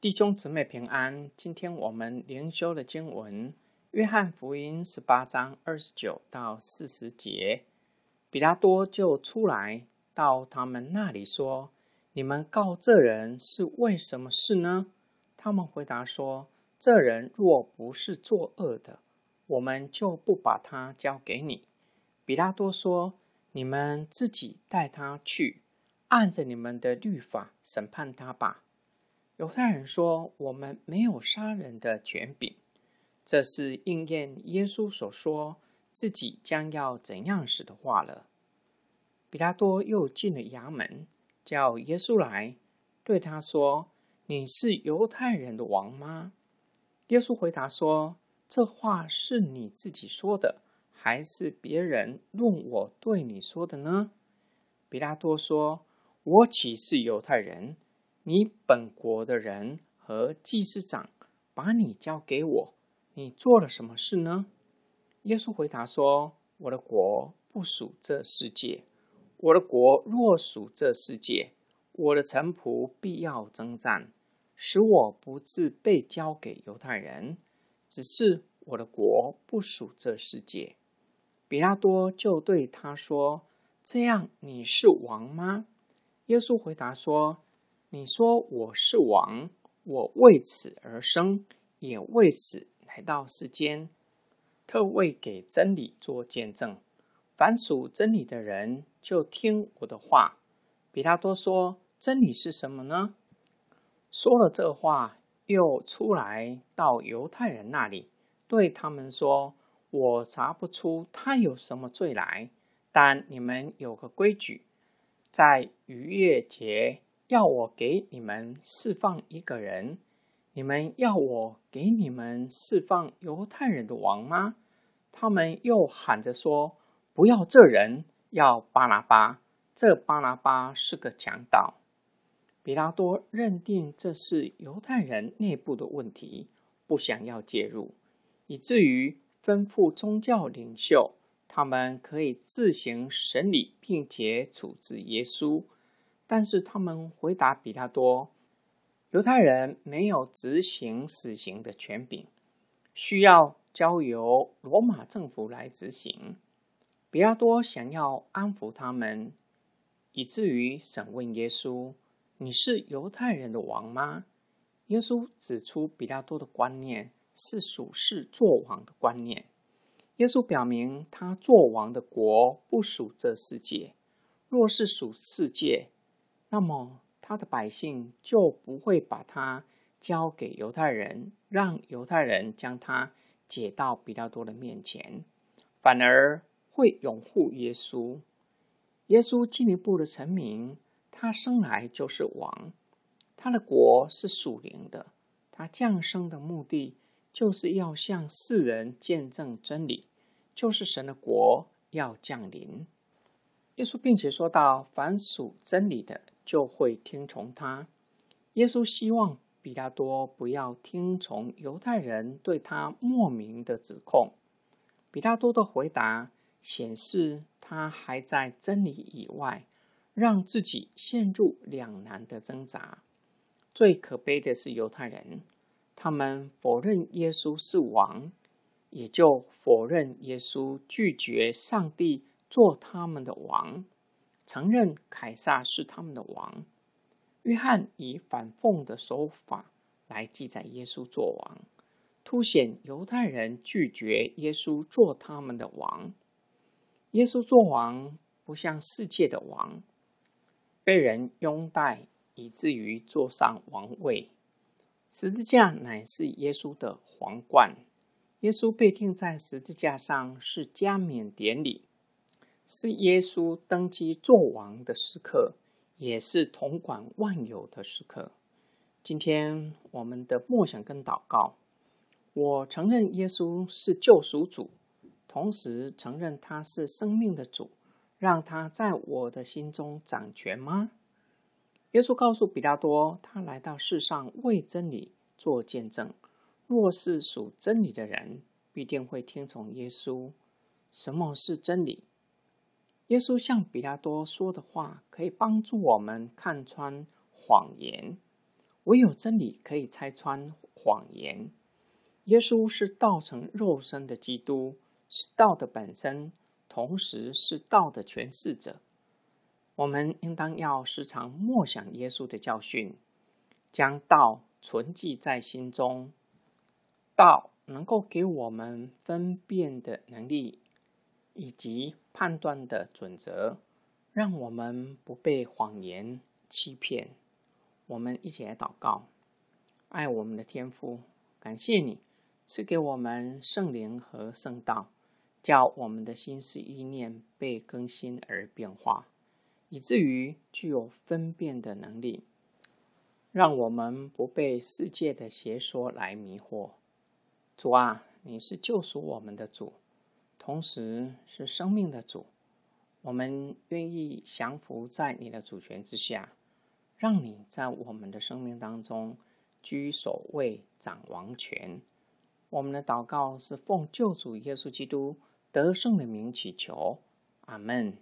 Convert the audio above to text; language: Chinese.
弟兄姊妹平安。今天我们灵修的经文《约翰福音》十八章二十九到四十节。比拉多就出来到他们那里说：“你们告这人是为什么事呢？”他们回答说：“这人若不是作恶的，我们就不把他交给你。”比拉多说：“你们自己带他去，按着你们的律法审判他吧。”犹太人说：“我们没有杀人的权柄。”这是应验耶稣所说自己将要怎样死的话了。比拉多又进了衙门，叫耶稣来，对他说：“你是犹太人的王吗？”耶稣回答说：“这话是你自己说的，还是别人论我对你说的呢？”比拉多说：“我岂是犹太人？”你本国的人和祭司长把你交给我，你做了什么事呢？耶稣回答说：“我的国不属这世界。我的国若属这世界，我的臣仆必要征战，使我不自被交给犹太人。只是我的国不属这世界。”比拉多就对他说：“这样你是王吗？”耶稣回答说。你说我是王，我为此而生，也为此来到世间，特为给真理做见证。凡属真理的人，就听我的话。比拉多说：“真理是什么呢？”说了这话，又出来到犹太人那里，对他们说：“我查不出他有什么罪来，但你们有个规矩，在逾越节。”要我给你们释放一个人，你们要我给你们释放犹太人的王吗？他们又喊着说：“不要这人，要巴拉巴。这巴拉巴是个强盗。”比拉多认定这是犹太人内部的问题，不想要介入，以至于吩咐宗教领袖，他们可以自行审理并且处置耶稣。但是他们回答比拉多：“犹太人没有执行死刑的权柄，需要交由罗马政府来执行。”比拉多想要安抚他们，以至于审问耶稣：“你是犹太人的王吗？”耶稣指出比拉多的观念是属世作王的观念。耶稣表明他作王的国不属这世界，若是属世界。那么他的百姓就不会把他交给犹太人，让犹太人将他解到比较多的面前，反而会拥护耶稣。耶稣进一步的成名，他生来就是王，他的国是属灵的，他降生的目的就是要向世人见证真理，就是神的国要降临。耶稣并且说到：“凡属真理的。”就会听从他。耶稣希望比拉多不要听从犹太人对他莫名的指控。比拉多的回答显示他还在真理以外，让自己陷入两难的挣扎。最可悲的是犹太人，他们否认耶稣是王，也就否认耶稣拒绝上帝做他们的王。承认凯撒是他们的王。约翰以反讽的手法来记载耶稣做王，凸显犹太人拒绝耶稣做他们的王。耶稣做王不像世界的王，被人拥戴以至于坐上王位。十字架乃是耶稣的皇冠。耶稣被钉在十字架上是加冕典礼。是耶稣登基做王的时刻，也是统管万有的时刻。今天我们的默想跟祷告，我承认耶稣是救赎主，同时承认他是生命的主，让他在我的心中掌权吗？耶稣告诉比拉多，他来到世上为真理做见证。若是属真理的人，必定会听从耶稣。什么是真理？耶稣向比拉多说的话，可以帮助我们看穿谎言。唯有真理可以拆穿谎言。耶稣是道成肉身的基督，是道的本身，同时是道的诠释者。我们应当要时常默想耶稣的教训，将道存记在心中。道能够给我们分辨的能力，以及判断的准则，让我们不被谎言欺骗。我们一起来祷告：爱我们的天父，感谢你赐给我们圣灵和圣道，叫我们的心思意念被更新而变化。以至于具有分辨的能力，让我们不被世界的邪说来迷惑。主啊，你是救赎我们的主，同时是生命的主。我们愿意降服在你的主权之下，让你在我们的生命当中居首位、掌王权。我们的祷告是奉救主耶稣基督得胜的名祈求，阿门。